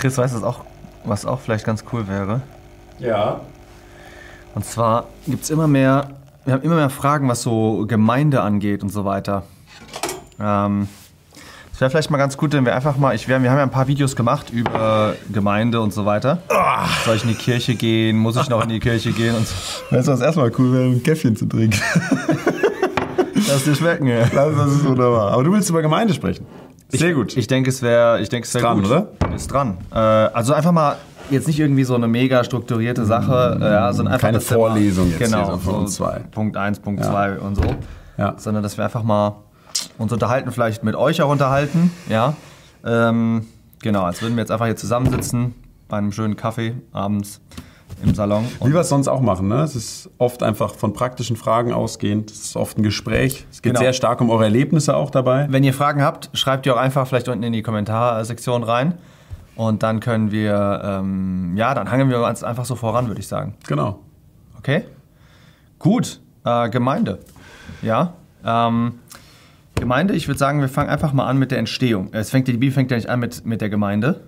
Chris, weißt du, was auch, was auch vielleicht ganz cool wäre? Ja. Und zwar gibt es immer mehr, wir haben immer mehr Fragen, was so Gemeinde angeht und so weiter. Ähm, es wäre vielleicht mal ganz gut, wenn wir einfach mal, ich wär, wir haben ja ein paar Videos gemacht über Gemeinde und so weiter. Soll ich in die Kirche gehen? Muss ich noch in die Kirche gehen? Und so. Weißt du, was erstmal cool wäre, ein Käffchen zu trinken. Lass dir schmecken, ja. Das, das ist wunderbar. Aber du willst über Gemeinde sprechen. Sehr gut. Ich denke, es wäre, ich denke, es wäre dran, gut. oder? Ist dran. Äh, also einfach mal jetzt nicht irgendwie so eine mega strukturierte Sache, äh, ja, sondern einfach Keine Vorlesung jetzt genau, hier so von uns zwei. Punkt 1, Punkt Ja. 2 und so. Ja. Sondern dass wir einfach mal uns unterhalten, vielleicht mit euch auch unterhalten, ja. Ähm, genau, als würden wir jetzt einfach hier zusammensitzen bei einem schönen Kaffee abends im Salon. Wie wir es sonst auch machen, ne? Es ist oft einfach von praktischen Fragen ausgehend. Es ist oft ein Gespräch. Es geht Genau. sehr stark um eure Erlebnisse auch dabei. Wenn ihr Fragen habt, schreibt die auch einfach vielleicht unten in die Kommentarsektion rein. Und dann können wir, ähm, ja, dann hangeln wir uns einfach so voran, würde ich sagen. Genau. Okay? Gut. Äh, Gemeinde. Ja. Ähm, Gemeinde, ich würde sagen, wir fangen einfach mal an mit der Entstehung. Es fängt, die Bibel fängt ja nicht an mit, mit der Gemeinde.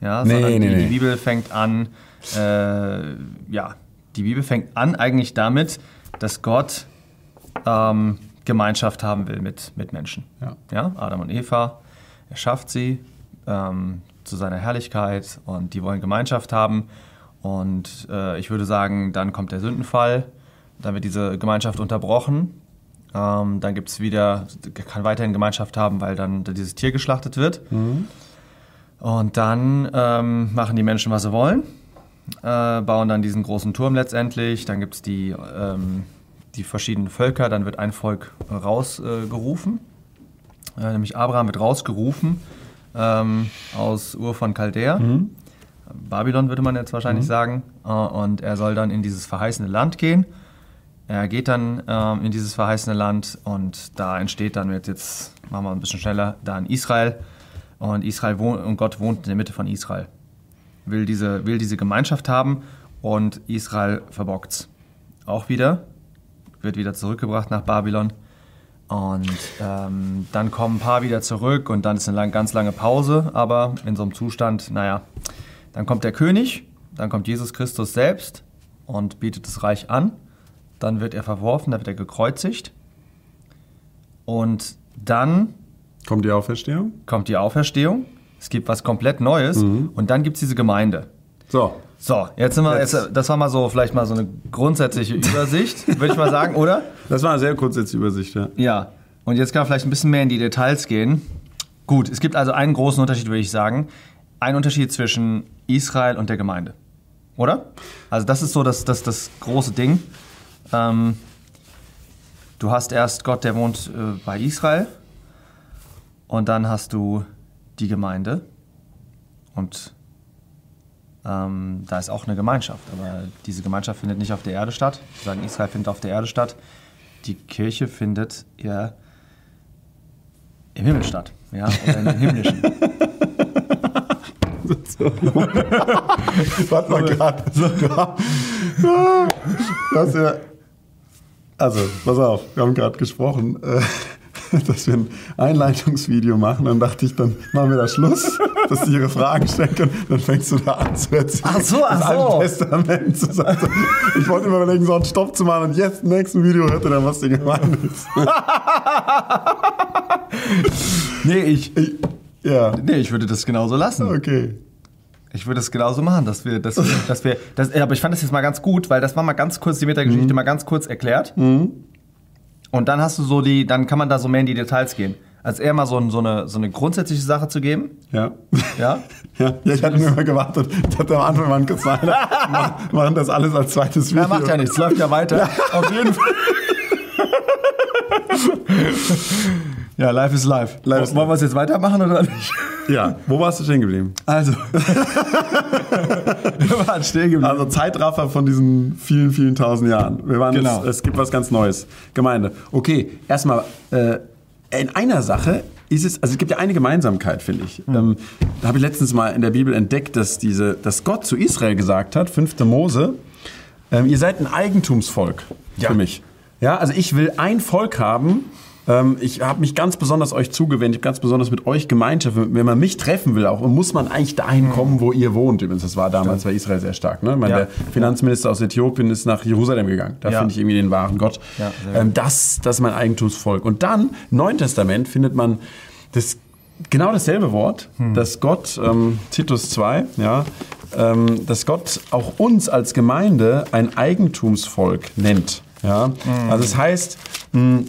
Ja, Nee, sondern nee, die, nee. die Bibel fängt an, äh, ja, die Bibel fängt an eigentlich damit, dass Gott ähm, Gemeinschaft haben will mit, mit Menschen. Ja. Ja, Adam und Eva, er schafft sie ähm, zu seiner Herrlichkeit und die wollen Gemeinschaft haben. Und äh, ich würde sagen, dann kommt der Sündenfall, dann wird diese Gemeinschaft unterbrochen. Ähm, dann gibt es wieder, kann weiterhin Gemeinschaft haben, weil dann dieses Tier geschlachtet wird. Und dann ähm, machen die Menschen, was sie wollen, äh, bauen dann diesen großen Turm letztendlich. Dann gibt es die, ähm, die verschiedenen Völker, dann wird ein Volk rausgerufen. Gerufen. äh, nämlich Abraham wird rausgerufen ähm, aus Ur von Chaldea. Babylon würde man jetzt wahrscheinlich sagen. Äh, und er soll dann in dieses verheißene Land gehen. Er geht dann ähm, in dieses verheißene Land und da entsteht dann, jetzt, jetzt machen wir ein bisschen schneller, dann Israel. Und Israel wohnt, und Gott wohnt in der Mitte von Israel. Will diese, will diese Gemeinschaft haben und Israel verbockt's. Auch wieder, wird wieder zurückgebracht nach Babylon. Und ähm, dann kommen ein paar wieder zurück und dann ist eine lang, ganz lange Pause, aber in so einem Zustand, naja, dann kommt der König, dann kommt Jesus Christus selbst und bietet das Reich an. Dann wird er verworfen, dann wird er gekreuzigt. Und dann Kommt die Auferstehung? kommt die Auferstehung. Es gibt was komplett Neues und dann gibt es diese Gemeinde. So. So, jetzt sind wir, Jetzt- das war mal so vielleicht mal so eine grundsätzliche Übersicht, würde ich mal sagen, oder? Das war eine sehr kurze Übersicht, ja. Ja. Und jetzt kann man vielleicht ein bisschen mehr in die Details gehen. Gut, es gibt also einen großen Unterschied, würde ich sagen. Ein Unterschied zwischen Israel und der Gemeinde. Oder? Also das ist so das, das, das große Ding. Ähm, du hast erst Gott, der wohnt äh, bei Israel. Und dann hast du die Gemeinde. Und ähm, da ist auch eine Gemeinschaft. Aber diese Gemeinschaft findet nicht auf der Erde statt. Wir sagen, Israel findet auf der Erde statt. Die Kirche findet eher im Himmel statt. Ja, oder in den himmlischen. Warte mal gerade. Das ja. Also, pass auf, wir haben gerade gesprochen, dass wir ein Einleitungsvideo machen. Dann dachte ich, dann machen wir da Schluss, dass sie ihre Fragen stellen können. Dann fängst du da an zu erzählen. Ach so, ach das so. Alte Testament zu sagen. Ich wollte immer überlegen, so einen Stopp zu machen und jetzt im nächsten Video hört ihr dann, was die gemeint ist. Nee, ich, Ja, nee, ich würde das genauso lassen. okay. Ich würde es genauso machen, dass wir, dass wir, dass wir das, ja, aber ich fand das jetzt mal ganz gut, weil das war mal ganz kurz die Metageschichte mal ganz kurz erklärt. Und dann hast du so die, dann kann man da so mehr in die Details gehen. Als eher mal so, ein- so, eine, so eine grundsätzliche Sache zu geben. Ja. Ja? Ja, ja ich hatte nur immer gewartet. Ich hatte am Anfang mal kurz nein, machen- das alles als zweites Video. Ja, macht ja nichts, läuft ja weiter. Auf jeden Fall. Ja, live ist live. Live ist Wollen wir es jetzt weitermachen oder nicht? Ja, wo warst du stehen geblieben? Also. wir waren stehen geblieben. Also Zeitraffer von diesen vielen, vielen tausend Jahren. Wir waren Genau. es, es gibt was ganz Neues. Gemeinde. Okay, erstmal äh, in einer Sache ist es, also es gibt ja eine Gemeinsamkeit, finde ich. Ähm, da habe ich letztens mal in der Bibel entdeckt, dass diese, dass Gott zu Israel gesagt hat, 5. Mose, ähm, ihr seid ein Eigentumsvolk Ja. für mich. Ja, also ich will ein Volk haben, Ähm, ich habe mich ganz besonders euch zugewendet, ganz besonders mit euch Gemeinschaft. Wenn man mich treffen will auch, muss man eigentlich dahin kommen, wo ihr wohnt. Übrigens, das war damals war Israel sehr stark. Ne? Ich meine, Ja. Der Finanzminister aus Äthiopien ist nach Jerusalem gegangen. Da Ja. finde ich irgendwie den wahren Gott. Ja, ähm, das, das ist mein Eigentumsvolk. Und dann, Neuen Testament, findet man das genau dasselbe Wort, Hm. dass Gott, ähm, Titus 2, ja, ähm, dass Gott auch uns als Gemeinde ein Eigentumsvolk nennt. Ja? Hm. Also es heißt, mh,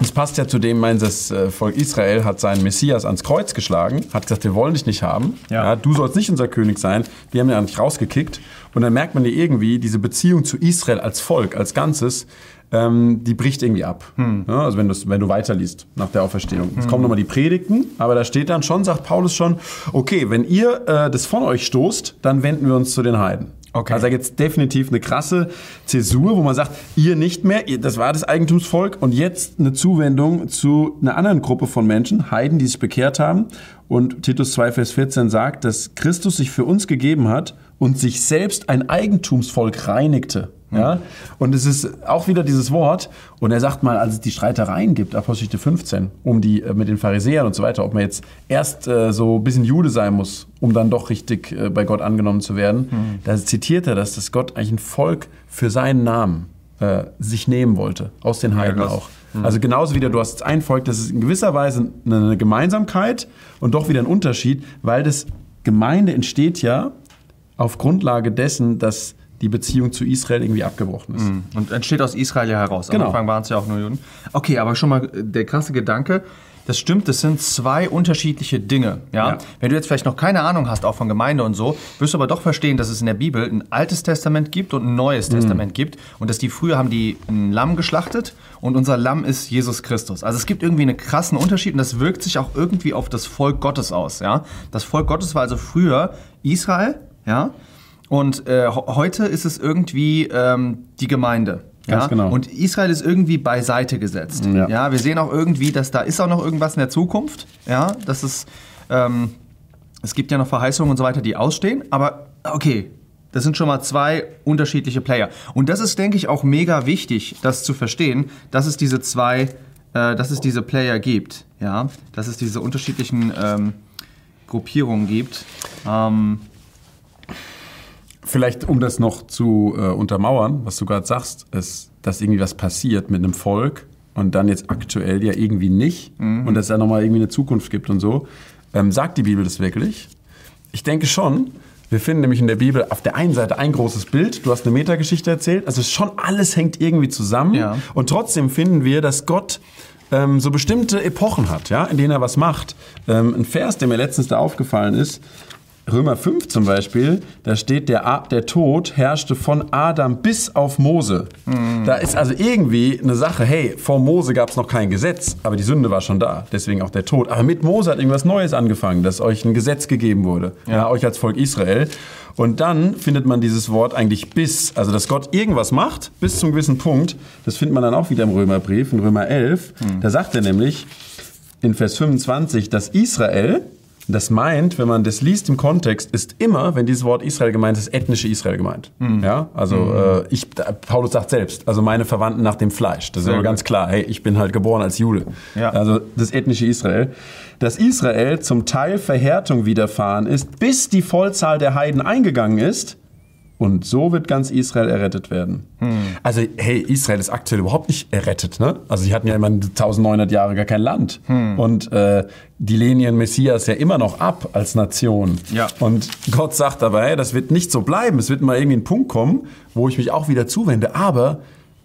es passt ja zu dem, meint das äh, Volk Israel hat seinen Messias ans Kreuz geschlagen, hat gesagt, wir wollen dich nicht haben. Ja. du sollst nicht unser König sein. Wir haben ja nicht rausgekickt. Und dann merkt man ja irgendwie, diese Beziehung zu Israel als Volk, als Ganzes, ähm, die bricht irgendwie ab. Ja, also wenn, wenn du weiterliest nach der Auferstehung. Jetzt kommen nochmal die Predigten, aber da steht dann schon, sagt Paulus schon, okay, wenn ihr äh, das von euch stoßt, dann wenden wir uns zu den Heiden. Okay. Also da gibt es definitiv eine krasse Zäsur, wo man sagt, ihr nicht mehr, das war das Eigentumsvolk und jetzt eine Zuwendung zu einer anderen Gruppe von Menschen, Heiden, die sich bekehrt haben. Und Titus 2, Vers 14 sagt, dass Christus sich für uns gegeben hat und sich selbst ein Eigentumsvolk reinigte. Ja? Und es ist auch wieder dieses Wort. Und er sagt mal, als es die Streitereien gibt, Apostelgeschichte 15, um die äh, mit den Pharisäern und so weiter, ob man jetzt erst äh, so ein bisschen Jude sein muss, um dann doch richtig äh, bei Gott angenommen zu werden, da zitiert er das, dass Gott eigentlich ein Volk für seinen Namen äh, sich nehmen wollte, aus den Heiden krass. auch. Also genauso wieder, du hast ein Volk, das ist in gewisser Weise eine Gemeinsamkeit und doch wieder ein Unterschied, weil das Gemeinde entsteht ja auf Grundlage dessen, dass die Beziehung zu Israel irgendwie abgebrochen ist. Und entsteht aus Israel ja heraus. Genau. Am Anfang waren es ja auch nur Juden. Okay, aber schon mal äh, der krasse Gedanke. Das stimmt, das sind zwei unterschiedliche Dinge. Ja? Ja. Wenn du jetzt vielleicht noch keine Ahnung hast, auch von Gemeinde und so, wirst du aber doch verstehen, dass es in der Bibel ein altes Testament gibt und ein neues Testament gibt. Und dass die früher haben die ein Lamm geschlachtet und unser Lamm ist Jesus Christus. Also es gibt irgendwie einen krassen Unterschied und das wirkt sich auch irgendwie auf das Volk Gottes aus. Ja? Das Volk Gottes war also früher Israel, ja. Und äh, heute ist es irgendwie ähm, die Gemeinde. Ganz ja? genau. Und Israel ist irgendwie beiseite gesetzt. Ja. Ja. wir sehen auch irgendwie, dass da ist auch noch irgendwas in der Zukunft. Ja, das ist, ähm, es gibt ja noch Verheißungen und so weiter, die ausstehen. Aber okay, das sind schon mal zwei unterschiedliche Player. Und das ist, denke ich, auch mega wichtig, das zu verstehen, dass es diese zwei, äh, dass es diese Player gibt. Ja, dass es diese unterschiedlichen ähm, Gruppierungen gibt. Ähm, Vielleicht, um das noch zu äh, untermauern, was du gerade sagst, ist, dass irgendwie was passiert mit einem Volk und dann jetzt aktuell ja irgendwie nicht und dass es da nochmal irgendwie eine Zukunft gibt und so. Ähm, sagt die Bibel das wirklich? Ich denke schon. Wir finden nämlich in der Bibel auf der einen Seite ein großes Bild. Du hast eine Metageschichte erzählt. Also schon alles hängt irgendwie zusammen. Ja. Und trotzdem finden wir, dass Gott ähm, so bestimmte Epochen hat, ja, in denen er was macht. Ähm, ein Vers, der mir letztens da aufgefallen ist, Römer 5 zum Beispiel, da steht, der, A- der Tod herrschte von Adam bis auf Mose. Da ist also irgendwie eine Sache, hey, vor Mose gab es noch kein Gesetz, aber die Sünde war schon da, deswegen auch der Tod. Aber mit Mose hat irgendwas Neues angefangen, dass euch ein Gesetz gegeben wurde, ja. euch als Volk Israel. Und dann findet man dieses Wort eigentlich bis, also dass Gott irgendwas macht, bis zum gewissen Punkt. Das findet man dann auch wieder im Römerbrief, in Römer 11. Da sagt er nämlich in Vers 25, dass Israel, das meint, wenn man das liest im Kontext, ist immer, wenn dieses Wort Israel gemeint ist, ethnische Israel gemeint. Ja, also äh, ich, Paulus sagt selbst, also meine Verwandten nach dem Fleisch. Das ist aber gut. ganz klar. Hey, ich bin halt geboren als Jude. Ja. Also das ethnische Israel. Dass Israel zum Teil Verhärtung widerfahren ist, bis die Vollzahl der Heiden eingegangen ist. Und so wird ganz Israel errettet werden. Also, hey, Israel ist aktuell überhaupt nicht errettet, ne? Also, sie hatten ja immer 1900 Jahre gar kein Land. Und äh, die lehnen Messias ja immer noch ab als Nation. Ja. Und Gott sagt dabei, das wird nicht so bleiben. Es wird mal irgendwie ein Punkt kommen, wo ich mich auch wieder zuwende. Aber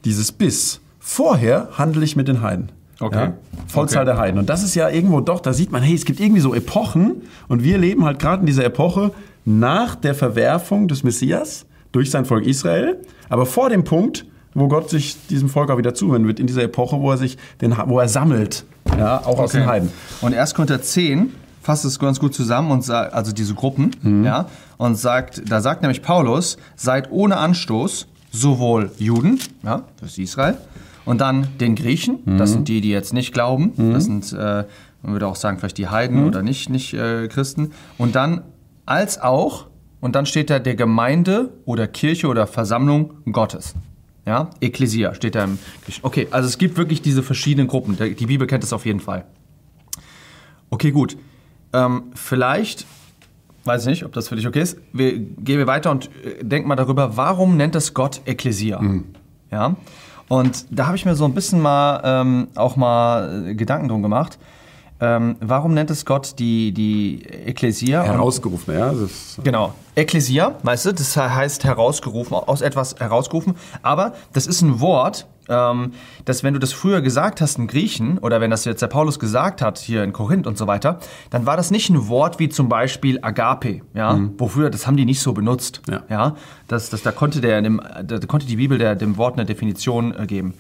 dieses Bis, vorher handle ich mit den Heiden. Okay. Ja? Vollzahl Okay. der Heiden. Und das ist ja irgendwo doch, da sieht man, hey, es gibt irgendwie so Epochen und wir leben halt gerade in dieser Epoche nach der Verwerfung des Messias durch sein Volk Israel, aber vor dem Punkt, wo Gott sich diesem Volk auch wieder zuwenden wird, in dieser Epoche, wo er sich den, wo er sammelt, ja, auch aus den Heiden. Und 1. Korinther 10 fasst es ganz gut zusammen und sagt, also diese Gruppen, Mhm. ja, und sagt, da sagt nämlich Paulus, seid ohne Anstoß sowohl Juden, ja, das ist Israel, und dann den Griechen, Mhm. das sind die, die jetzt nicht glauben, das sind, äh, man würde auch sagen, vielleicht die Heiden Mhm. oder nicht, nicht äh, Christen, und dann als auch, und dann steht da der Gemeinde oder Kirche oder Versammlung Gottes. Ja, Ekklesia steht da im. Okay, also es gibt wirklich diese verschiedenen Gruppen. Die Bibel kennt es auf jeden Fall. Okay, gut. Ähm, vielleicht, weiß ich nicht, ob das für dich okay ist, wir gehen wir weiter und äh, denken mal darüber, warum nennt es Gott Ekklesia? Ja, und da habe ich mir so ein bisschen mal ähm, auch mal äh, Gedanken drum gemacht. Ähm, warum nennt es Gott die, die Ekklesia? Herausgerufen, ja. Genau. Ekklesia, weißt du, das heißt herausgerufen, aus etwas herausgerufen. Aber das ist ein Wort, ähm, dass wenn du das früher gesagt hast in Griechen oder wenn das jetzt der Paulus gesagt hat hier in Korinth und so weiter, dann war das nicht ein Wort wie zum Beispiel Agape, ja, wofür das haben die nicht so benutzt, Ja. das, das, da konnte der, dem, da konnte die Bibel der, dem Wort eine Definition äh, geben.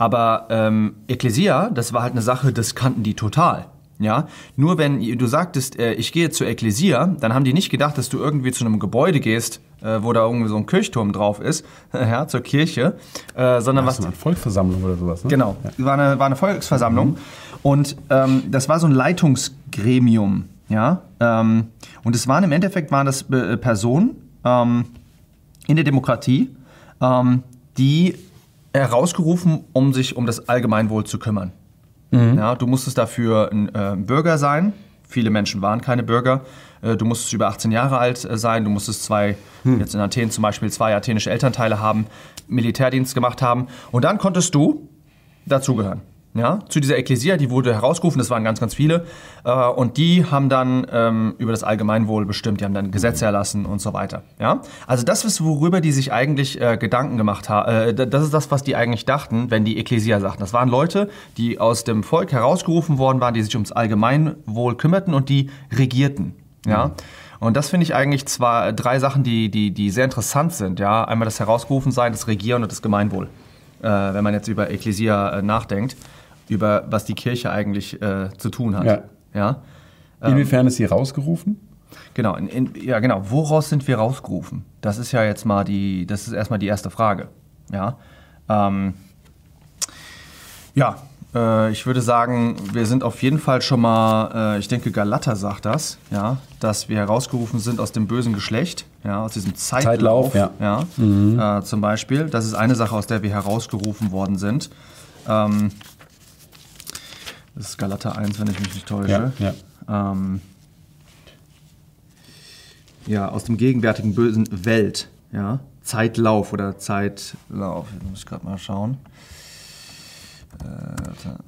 Aber ähm, Ekklesia, das war halt eine Sache, das kannten die total. Ja, nur wenn du sagtest, äh, ich gehe zur Ekklesia, dann haben die nicht gedacht, dass du irgendwie zu einem Gebäude gehst, äh, wo da irgendwie so ein Kirchturm drauf ist, ja, zur Kirche, äh, sondern was was, ist eine Volksversammlung oder sowas, ne? Genau, war eine, war eine Volksversammlung und ähm, das war so ein Leitungsgremium, ja. Ähm, und es waren im Endeffekt waren das äh, Personen ähm, in der Demokratie, ähm, die herausgerufen, um sich um das Allgemeinwohl zu kümmern. Ja, du musstest dafür ein äh, Bürger sein. Viele Menschen waren keine Bürger. Äh, du musstest über 18 Jahre alt äh, sein. Du musstest zwei, jetzt in Athen zum Beispiel, zwei athenische Elternteile haben, Militärdienst gemacht haben. Und dann konntest du dazugehören. Ja, zu dieser Ekklesia, die wurde herausgerufen, das waren ganz, ganz viele. Äh, und die haben dann ähm, über das Allgemeinwohl bestimmt, die haben dann Gesetze erlassen und so weiter. Ja, also das ist, worüber die sich eigentlich äh, Gedanken gemacht haben. Äh, das ist das, was die eigentlich dachten, wenn die Ekklesia sagten. Das waren Leute, die aus dem Volk herausgerufen worden waren, die sich ums Allgemeinwohl kümmerten und die regierten. Ja. Und das finde ich eigentlich zwar drei Sachen, die, die, die sehr interessant sind. Ja, einmal das Herausgerufensein, das Regieren und das Gemeinwohl. Äh, wenn man jetzt über Ekklesia äh, nachdenkt, über was die Kirche eigentlich äh, zu tun hat. Ja. ja? Inwiefern ist sie rausgerufen? Genau, in, in, ja genau. Woraus sind wir rausgerufen? Das ist ja jetzt mal die, das ist erstmal die erste Frage. Ja, ähm, ja äh, ich würde sagen, wir sind auf jeden Fall schon mal, äh, ich denke Galater sagt das, ja, dass wir herausgerufen sind aus dem bösen Geschlecht, ja, aus diesem Zeitlauf, Zeitlauf, ja, äh, zum Beispiel. Das ist eine Sache, aus der wir herausgerufen worden sind. Ähm, das ist Galater 1, wenn ich mich nicht täusche. Ja, ja. Ähm, ja, aus dem gegenwärtigen bösen Welt, ja, Zeitlauf oder Zeitlauf. Jetzt muss ich gerade mal schauen.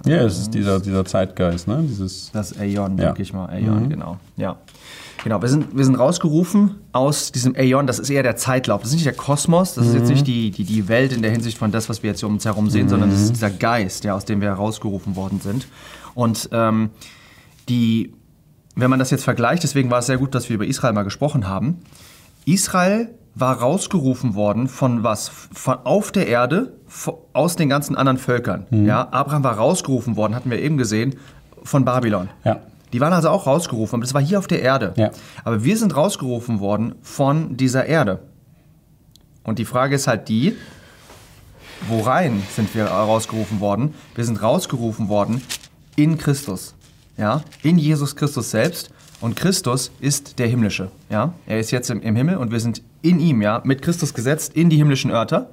Ja, es ist dieser, dieser Zeitgeist, ne? Dieses, Das Aeon, Ja. denke ich mal. Aeon, genau. Ja. Genau, wir sind, wir sind rausgerufen aus diesem Aeon, das ist eher der Zeitlauf. Das ist nicht der Kosmos, das ist jetzt nicht die, die, die Welt in der Hinsicht von das, was wir jetzt hier um uns herum sehen, sondern das ist dieser Geist, ja, aus dem wir herausgerufen worden sind. Und ähm, die, wenn man das jetzt vergleicht, deswegen war es sehr gut, dass wir über Israel mal gesprochen haben. Israel war rausgerufen worden von was? Von auf der Erde, aus den ganzen anderen Völkern. Ja, Abraham war rausgerufen worden, hatten wir eben gesehen, von Babylon. Ja. Die waren also auch rausgerufen, aber das war hier auf der Erde. Ja. Aber wir sind rausgerufen worden von dieser Erde. Und die Frage ist halt die, worein sind wir rausgerufen worden? Wir sind rausgerufen worden in Christus. Ja? In Jesus Christus selbst. Und Christus ist der Himmlische. Ja? Er ist jetzt im, im Himmel und wir sind in ihm, ja, mit Christus gesetzt in die himmlischen Örter.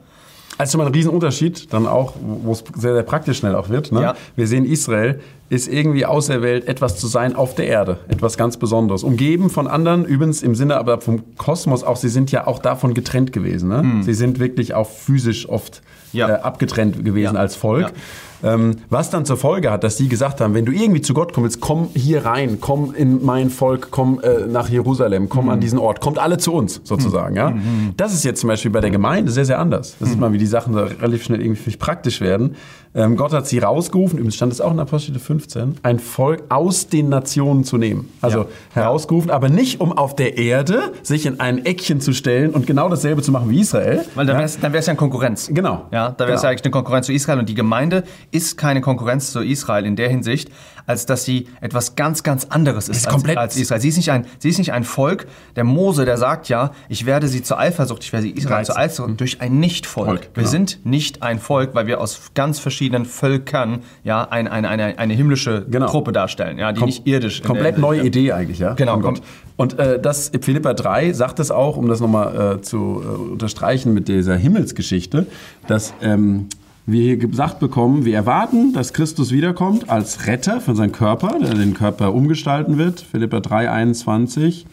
Also schon mal ein Riesenunterschied, dann auch, wo es sehr, sehr praktisch schnell auch wird. Ne? Ja. Wir sehen, Israel ist irgendwie auserwählt, etwas zu sein auf der Erde, etwas ganz Besonderes. Umgeben von anderen, übrigens im Sinne aber vom Kosmos auch, sie sind ja auch davon getrennt gewesen. Ne? Sie sind wirklich auch physisch oft Ja. äh, abgetrennt gewesen Ja. als Volk. Ähm, was dann zur Folge hat, dass sie gesagt haben, wenn du irgendwie zu Gott kommst, komm hier rein, komm in mein Volk, komm äh, nach Jerusalem, komm an diesen Ort, kommt alle zu uns sozusagen. Ja? Das ist jetzt zum Beispiel bei der Gemeinde sehr, sehr anders. Das sieht man, wie die Sachen relativ schnell irgendwie für mich praktisch werden. Ähm, Gott hat sie rausgerufen, übrigens stand es auch in Apostel 15, ein Volk aus den Nationen zu nehmen. Also Ja. herausgerufen, aber nicht um auf der Erde sich in ein Eckchen zu stellen und genau dasselbe zu machen wie Israel. Weil dann wäre es ja eine Konkurrenz. Genau. Ja, da wäre es Genau. ja eigentlich eine Konkurrenz zu Israel und die Gemeinde ist keine Konkurrenz zu Israel in der Hinsicht, als dass sie etwas ganz, ganz anderes ist, ist als, komplett- als Israel. Sie ist, nicht ein, sie ist nicht ein Volk, der Mose, der sagt ja, ich werde sie zur Eifersucht, ich werde sie Israel zur Eifersucht durch ein Nicht-Volk. Volk, Wir genau. sind nicht ein Volk, weil wir aus ganz verschiedenen Völkern ja, ein, eine, eine, eine himmlische Genau. Truppe darstellen, ja, die Kom- nicht irdisch in Komplett der- neue Idee eigentlich, ja? Genau, Von Gott. kom- Und äh, das Philippa 3 sagt es auch, um das nochmal äh, zu äh, unterstreichen mit dieser Himmelsgeschichte, dass ähm, wir hier gesagt bekommen, wir erwarten, dass Christus wiederkommt als Retter für seinen Körper, der den Körper umgestalten wird. Philippa 3, 21.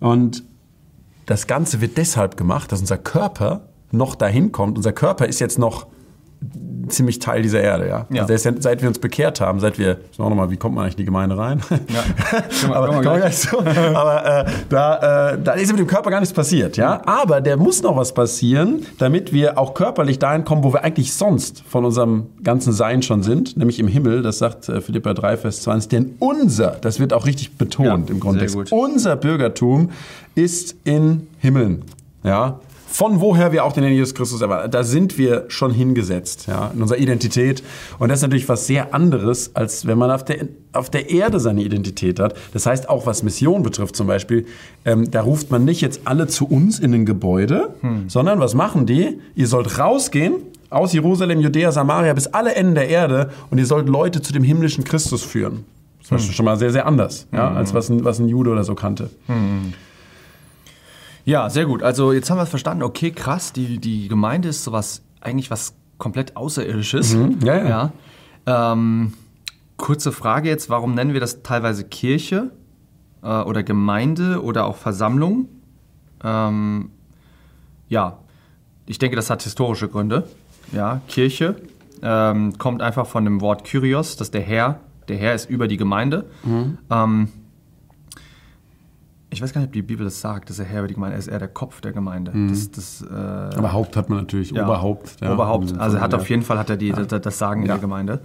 Und das Ganze wird deshalb gemacht, dass unser Körper noch dahin kommt. Unser Körper ist jetzt noch ziemlich Teil dieser Erde, ja. Ja. Also ja, seit wir uns bekehrt haben, seit wir, ich noch mal, wie kommt man eigentlich in die Gemeinde rein? Ja. aber, kommen wir gleich zu. aber äh, da, äh, da ist mit dem Körper gar nichts passiert, ja. Aber der muss noch was passieren, damit wir auch körperlich dahin kommen, wo wir eigentlich sonst von unserem ganzen Sein schon sind, nämlich im Himmel. Das sagt äh, Philippa 3, Vers 20. Denn unser, das wird auch richtig betont im Kontext, unser Bürgertum ist in Himmeln, ja. Von woher wir auch den Herrn Jesus Christus erwarten. Da sind wir schon hingesetzt, ja, in unserer Identität. Und das ist natürlich was sehr anderes, als wenn man auf der, auf der Erde seine Identität hat. Das heißt, auch was Mission betrifft zum Beispiel, ähm, da ruft man nicht jetzt alle zu uns in ein Gebäude, sondern was machen die? Ihr sollt rausgehen aus Jerusalem, Judäa, Samaria bis alle Enden der Erde und ihr sollt Leute zu dem himmlischen Christus führen. Das ist schon mal sehr, sehr anders, ja, als was ein, was ein Jude oder so kannte. Ja, sehr gut. Also jetzt haben wir verstanden, okay, krass, die, die Gemeinde ist sowas, eigentlich was komplett Außerirdisches. Mhm. Ja, ja. ja. Ähm, kurze Frage jetzt, warum nennen wir das teilweise Kirche äh, oder Gemeinde oder auch Versammlung? Ähm, ja, ich denke, das hat historische Gründe. Ja, Kirche ähm, kommt einfach von dem Wort Kyrios, das ist der Herr. Der Herr ist über die Gemeinde. Mhm. Ich weiß gar nicht, ob die Bibel das sagt, dass der Herr über die Gemeinde er ist, eher der Kopf der Gemeinde. Das, das, äh, Aber Haupt hat man natürlich, ja, Oberhaupt. ja. Oberhaupt. Also er hat auf jeden Fall hat er die, das, das Sagen in. Mhm. der Gemeinde.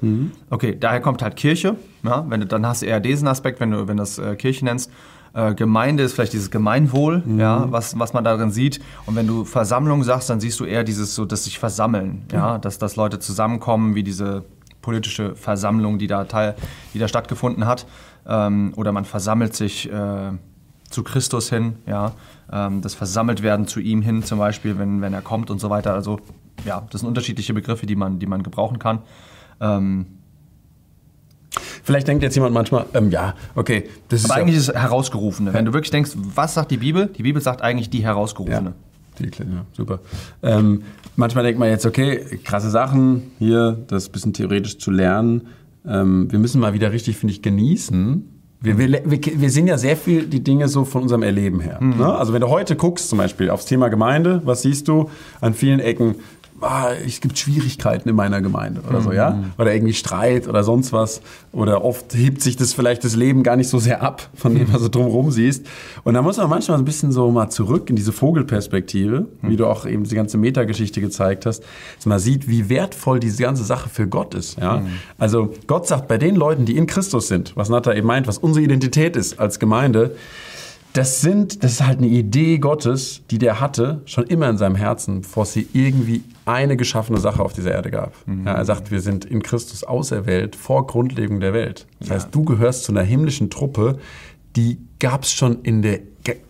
Okay, daher kommt halt Kirche. Ja, wenn du, dann hast du eher diesen Aspekt, wenn du wenn das äh, Kirche nennst. Äh, Gemeinde ist vielleicht dieses Gemeinwohl, Mhm. ja, was, was man darin sieht. Und wenn du Versammlung sagst, dann siehst du eher dieses so, dass sich versammeln, ja, dass, dass Leute zusammenkommen, wie diese politische Versammlung, die da Teil, die da stattgefunden hat. Ähm, oder man versammelt sich äh, zu Christus hin, ja, ähm, das versammelt werden zu ihm hin, zum Beispiel, wenn, wenn er kommt und so weiter. Also ja, das sind unterschiedliche Begriffe, die man, die man gebrauchen kann. Ähm, Vielleicht denkt jetzt jemand manchmal, ähm, ja, okay, das aber ist eigentlich ist es Herausgerufene. Wenn du wirklich denkst, was sagt die Bibel? Die Bibel sagt eigentlich die Herausgerufene. ja, die, ja super. Ähm, manchmal denkt man jetzt, okay, krasse Sachen hier, das ein bisschen theoretisch zu lernen. Ähm, wir müssen mal wieder richtig, finde ich, genießen. Wir, wir, wir, sehen ja sehr viel die Dinge so von unserem Erleben her. Ne? Also wenn du heute guckst zum Beispiel aufs Thema Gemeinde, was siehst du an vielen Ecken? Ah, es gibt Schwierigkeiten in meiner Gemeinde oder so, ja? Oder irgendwie Streit oder sonst was. Oder oft hebt sich das vielleicht das Leben gar nicht so sehr ab von dem, was du drumherum siehst. Und da muss man manchmal so ein bisschen so mal zurück in diese Vogelperspektive, wie du auch eben die ganze Metageschichte gezeigt hast, dass man sieht, wie wertvoll diese ganze Sache für Gott ist, ja? Also Gott sagt bei den Leuten, die in Christus sind, was Nata eben meint, was unsere Identität ist als Gemeinde, das sind, das ist halt eine Idee Gottes, die der hatte, schon immer in seinem Herzen, bevor es sie irgendwie eine geschaffene Sache auf dieser Erde gab. Ja, er sagt, wir sind in Christus auserwählt vor Grundlegung der Welt. Das heißt, du gehörst zu einer himmlischen Truppe, die gab es schon in der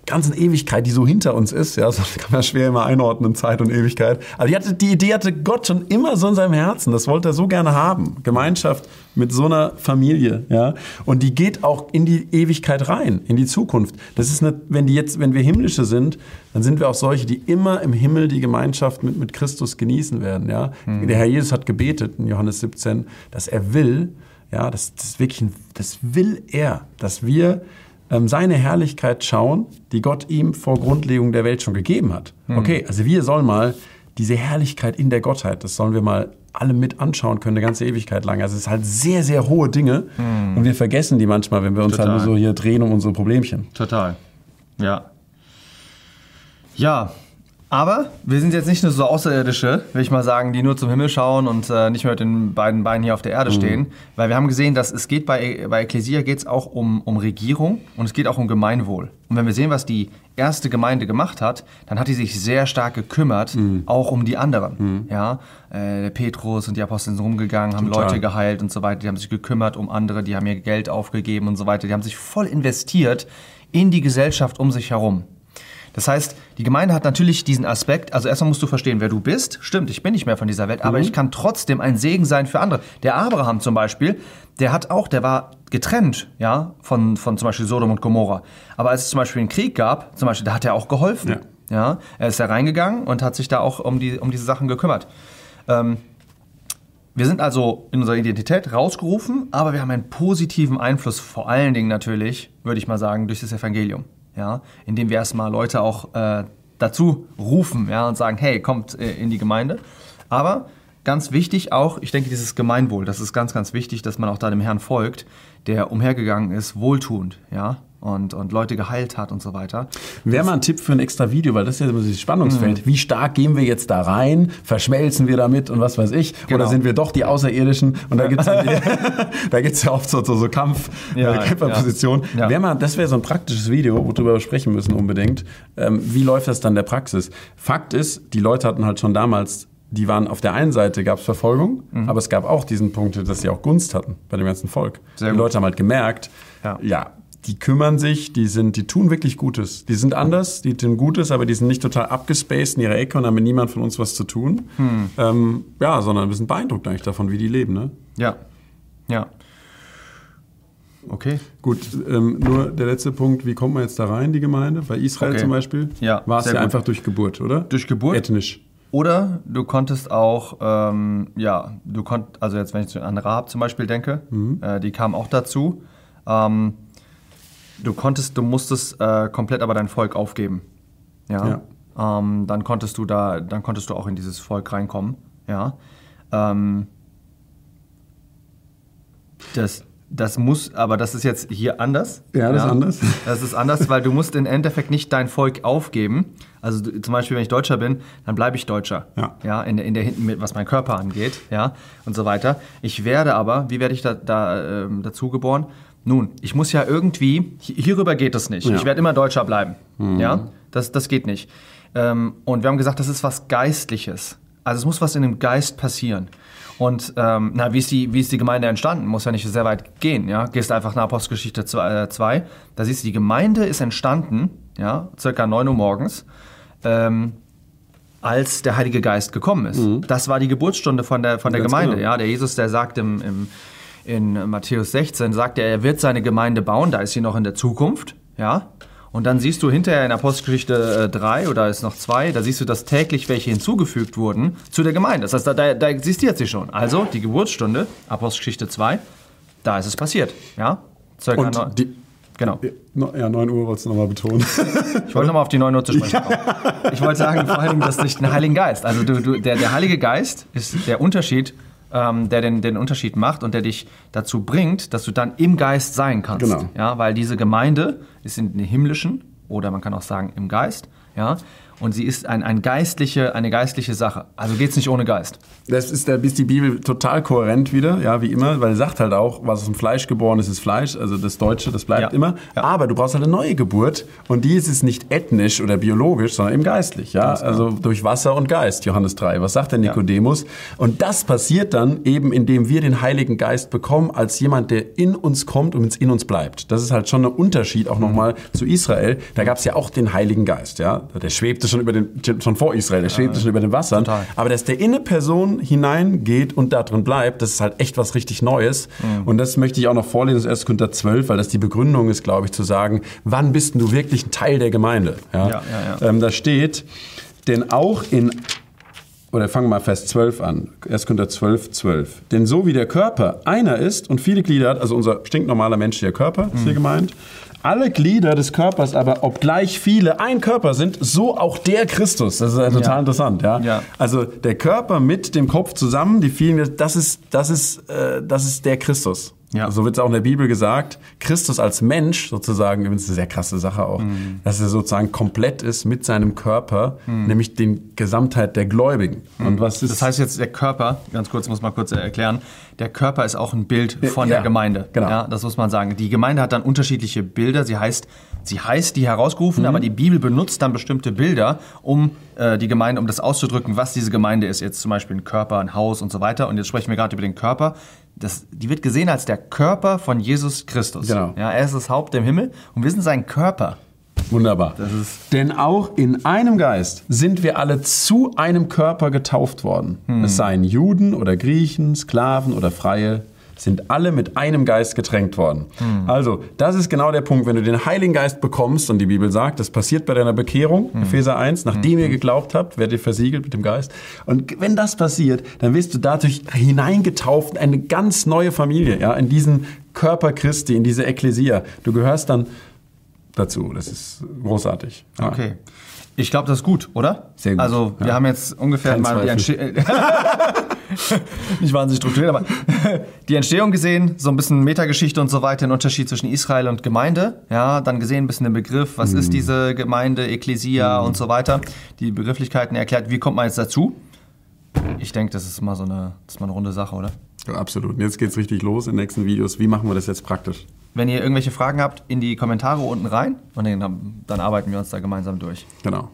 ganzen Ewigkeit, die so hinter uns ist. Ja, das kann man schwer immer einordnen, Zeit und Ewigkeit. Aber die, hatte, die Idee hatte Gott schon immer so in seinem Herzen. Das wollte er so gerne haben. Gemeinschaft mit so einer Familie. Ja, und die geht auch in die Ewigkeit rein, in die Zukunft. Das ist eine, wenn die jetzt, wenn wir himmlische sind, dann sind wir auch solche, die immer im Himmel die Gemeinschaft mit, mit Christus genießen werden. Ja, der Herr Jesus hat gebetet in Johannes 17, dass er will, ja, das, das ist wirklich, ein, das will er, dass wir seine Herrlichkeit schauen, die Gott ihm vor Grundlegung der Welt schon gegeben hat. Okay, also wir sollen mal diese Herrlichkeit in der Gottheit, das sollen wir mal alle mit anschauen können, eine ganze Ewigkeit lang. Also es ist halt sehr, sehr hohe Dinge und wir vergessen die manchmal, wenn wir uns Total. halt nur so hier drehen um unsere Problemchen. Total. Ja. Ja, Aber wir sind jetzt nicht nur so Außerirdische, will ich mal sagen, die nur zum Himmel schauen und äh, nicht mehr mit den beiden Beinen hier auf der Erde stehen. Weil wir haben gesehen, dass es geht bei, bei Ecclesia geht es auch um, um Regierung und es geht auch um Gemeinwohl. Und wenn wir sehen, was die erste Gemeinde gemacht hat, dann hat die sich sehr stark gekümmert, auch um die anderen. Ja, äh, der Petrus und die Apostel sind rumgegangen, haben Total. Leute geheilt und so weiter. Die haben sich gekümmert um andere, die haben ihr Geld aufgegeben und so weiter. Die haben sich voll investiert in die Gesellschaft um sich herum. Das heißt, die Gemeinde hat natürlich diesen Aspekt, also erstmal musst du verstehen, wer du bist. Stimmt, ich bin nicht mehr von dieser Welt, aber ich kann trotzdem ein Segen sein für andere. Der Abraham zum Beispiel, der hat auch, der war getrennt, ja, von, von zum Beispiel Sodom und Gomorra. Aber als es zum Beispiel einen Krieg gab, zum Beispiel, da hat er auch geholfen. Ja. Ja, er ist da reingegangen und hat sich da auch um, die, um diese Sachen gekümmert. Ähm, wir sind also in unserer Identität rausgerufen, aber wir haben einen positiven Einfluss, vor allen Dingen natürlich, würde ich mal sagen, durch das Evangelium. Ja, indem wir erstmal Leute auch äh, dazu rufen ja, und sagen, hey, kommt äh, in die Gemeinde. Aber ganz wichtig auch, ich denke, dieses Gemeinwohl, das ist ganz, ganz wichtig, dass man auch da dem Herrn folgt, der umhergegangen ist, wohltuend, ja, und, und Leute geheilt hat und so weiter. Wäre mal ein Tipp für ein extra Video, weil das ist ja immer dieses Spannungsfeld. Wie stark gehen wir jetzt da rein? Verschmelzen wir damit und was weiß ich? Genau. Oder sind wir doch die Außerirdischen? Und da gibt es da gibt's ja oft so, so, so Kampf, Ja, äh, Kämpferpositionen. ja. Ja. Wär mal, das wäre so ein praktisches Video, worüber wir sprechen müssen unbedingt. Ähm, wie läuft das dann in der Praxis? Fakt ist, die Leute hatten halt schon damals die waren auf der einen Seite gab es Verfolgung, Mhm. aber es gab auch diesen Punkt, dass sie auch Gunst hatten bei dem ganzen Volk. Sehr die gut. Leute haben halt gemerkt, Ja. ja, die kümmern sich, die sind, die tun wirklich Gutes. Die sind anders, die tun Gutes, aber die sind nicht total abgespaced in ihrer Ecke und haben mit niemand von uns was zu tun. Hm. Ähm, ja, sondern wir sind beeindruckt eigentlich davon, wie die leben. Ne? Ja, ja. Okay. Gut, ähm, nur der letzte Punkt, wie kommt man jetzt da rein, die Gemeinde? Bei Israel Okay. zum Beispiel? Ja, War es ja gut. einfach durch Geburt, oder? Durch Geburt? Ethnisch. Oder du konntest auch, ähm, ja, du konntest, also jetzt, wenn ich an Rahab zum Beispiel denke, äh, die kam auch dazu. Ähm, du konntest, du musstest äh, komplett aber dein Volk aufgeben. Ja. Ähm, dann konntest du da, dann konntest du auch in dieses Volk reinkommen. Ja. Ähm, das, das muss, aber das ist jetzt hier anders. Ja, das ist anders. Das ist anders, weil du musst im Endeffekt nicht dein Volk aufgeben. Also du, zum Beispiel, wenn ich Deutscher bin, dann bleibe ich Deutscher. Ja. Ja, in der, in der hinten mit, was meinen Körper angeht, ja, und so weiter. Ich werde aber, wie werde ich da, da ähm, dazu geboren? Nun, ich muss ja irgendwie, hi- hierüber geht es nicht. Ja. Ich werde immer Deutscher bleiben. Ja, das, das geht nicht. Ähm, und wir haben gesagt, das ist was Geistliches. Also es muss was in dem Geist passieren. Und ähm, na, wie ist, die, wie ist die Gemeinde entstanden? Muss ja nicht sehr weit gehen. Ja? Gehst einfach nach Apostelgeschichte 2. Da siehst du, die Gemeinde ist entstanden, ja, circa 9 Uhr morgens, ähm, als der Heilige Geist gekommen ist. Das war die Geburtsstunde von der, von der Ganz Gemeinde. genau. Ja? Der Jesus, der sagt im, im, in Matthäus 16, sagt er, er wird seine Gemeinde bauen, da ist sie noch in der Zukunft. Ja? Und dann siehst du hinterher in Apostelgeschichte 3 oder ist noch 2, da siehst du, dass täglich welche hinzugefügt wurden zu der Gemeinde. Das heißt, da, da, da existiert sie schon. Also die Geburtsstunde, Apostelgeschichte 2, da ist es passiert. Ja? Circa Und neun- die, genau. ja, 9 Uhr wolltest du nochmal betonen. Ich wollte nochmal auf die 9 Uhr zu sprechen kommen. Ich wollte sagen, vor allem das durch den Heiligen Geist. Also du, du, der, der Heilige Geist ist der Unterschied, ähm, der den, den Unterschied macht und der dich dazu bringt, dass du dann im Geist sein kannst. Genau. Ja, weil diese Gemeinde ist in den himmlischen oder man kann auch sagen im Geist. Ja, und sie ist ein, ein geistliche, eine geistliche Sache. Also geht es nicht ohne Geist. Das ist, da ist die Bibel total kohärent wieder, ja, wie immer, weil sie sagt halt auch, was aus dem Fleisch geboren ist, ist Fleisch, also das Deutsche, das bleibt Ja. immer. Ja. Aber du brauchst halt eine neue Geburt und die ist es nicht ethnisch oder biologisch, sondern eben geistlich, ja, also durch Wasser und Geist, Johannes 3. Was sagt der Nikodemus? Und das passiert dann eben, indem wir den Heiligen Geist bekommen, als jemand, der in uns kommt und in uns bleibt. Das ist halt schon ein Unterschied auch nochmal zu Israel. Da gab es ja auch den Heiligen Geist, ja. Der schwebte schon über den, schon vor Israel, der schwebte schon über den Wassern. total. Aber dass der in eine Person hineingeht und da drin bleibt, das ist halt echt was richtig Neues. Mhm. Und das möchte ich auch noch vorlesen, das 1. Korinther 12, weil das die Begründung ist, glaube ich, zu sagen, wann bist du wirklich ein Teil der Gemeinde? Ja, Ja, ja, ja. Ähm, da steht, denn auch in oder fangen wir mal Vers 12 an. 1. Korinther 12, 12. Denn so wie der Körper einer ist und viele Glieder hat, also unser stinknormaler menschlicher Körper ist Mhm. hier gemeint, alle Glieder des Körpers aber, obgleich viele ein Körper sind, so auch der Christus. Das ist ja total Ja. interessant, ja? Ja. Also der Körper mit dem Kopf zusammen, die vielen, das ist, das ist, äh, das ist der Christus. Ja. So wird es auch in der Bibel gesagt. Christus als Mensch sozusagen, übrigens eine sehr krasse Sache auch, mhm. dass er sozusagen komplett ist mit seinem Körper, mhm. nämlich den Gesamtheit der Gläubigen. Mhm. Und was ist das heißt jetzt der Körper, ganz kurz, muss man kurz erklären, der Körper ist auch ein Bild von ja, der Gemeinde. Genau. Ja, das muss man sagen. Die Gemeinde hat dann unterschiedliche Bilder. Sie heißt, sie heißt die herausgerufen, mhm. aber die Bibel benutzt dann bestimmte Bilder, um äh, die Gemeinde, um das auszudrücken, was diese Gemeinde ist. Jetzt zum Beispiel ein Körper, ein Haus und so weiter. Und jetzt sprechen wir gerade über den Körper das, die wird gesehen als der Körper von Jesus Christus. Genau. Ja, er ist das Haupt im Himmel und wir sind sein Körper. Wunderbar. Denn auch in einem Geist sind wir alle zu einem Körper getauft worden. Hm. Es seien Juden oder Griechen, Sklaven oder Freie, sind alle mit einem Geist getränkt worden. Hm. Also, das ist genau der Punkt. Wenn du den Heiligen Geist bekommst, und die Bibel sagt, das passiert bei deiner Bekehrung, hm. Epheser 1, nachdem hm. ihr geglaubt habt, werdet ihr versiegelt mit dem Geist. Und wenn das passiert, dann wirst du dadurch hineingetauft in eine ganz neue Familie, ja, in diesen Körper Christi, in diese Ekklesia. Du gehörst dann dazu. Das ist großartig. Ja. Okay. Ich glaube, das ist gut, oder? Sehr gut. Also, wir ja. haben jetzt ungefähr Kein mal die Entstehung. nicht wahnsinnig strukturiert, aber die Entstehung gesehen, so ein bisschen Metageschichte und so weiter, den Unterschied zwischen Israel und Gemeinde. Ja, dann gesehen ein bisschen den Begriff, was mhm. ist diese Gemeinde, Ekklesia mhm. und so weiter. Die Begrifflichkeiten erklärt, wie kommt man jetzt dazu? Ich denke, das ist mal so eine, das ist mal eine runde Sache, oder? Ja, absolut. Und jetzt geht's richtig los in den nächsten Videos. Wie machen wir das jetzt praktisch? Wenn ihr irgendwelche Fragen habt, in die Kommentare unten rein und dann, dann arbeiten wir uns da gemeinsam durch. Genau.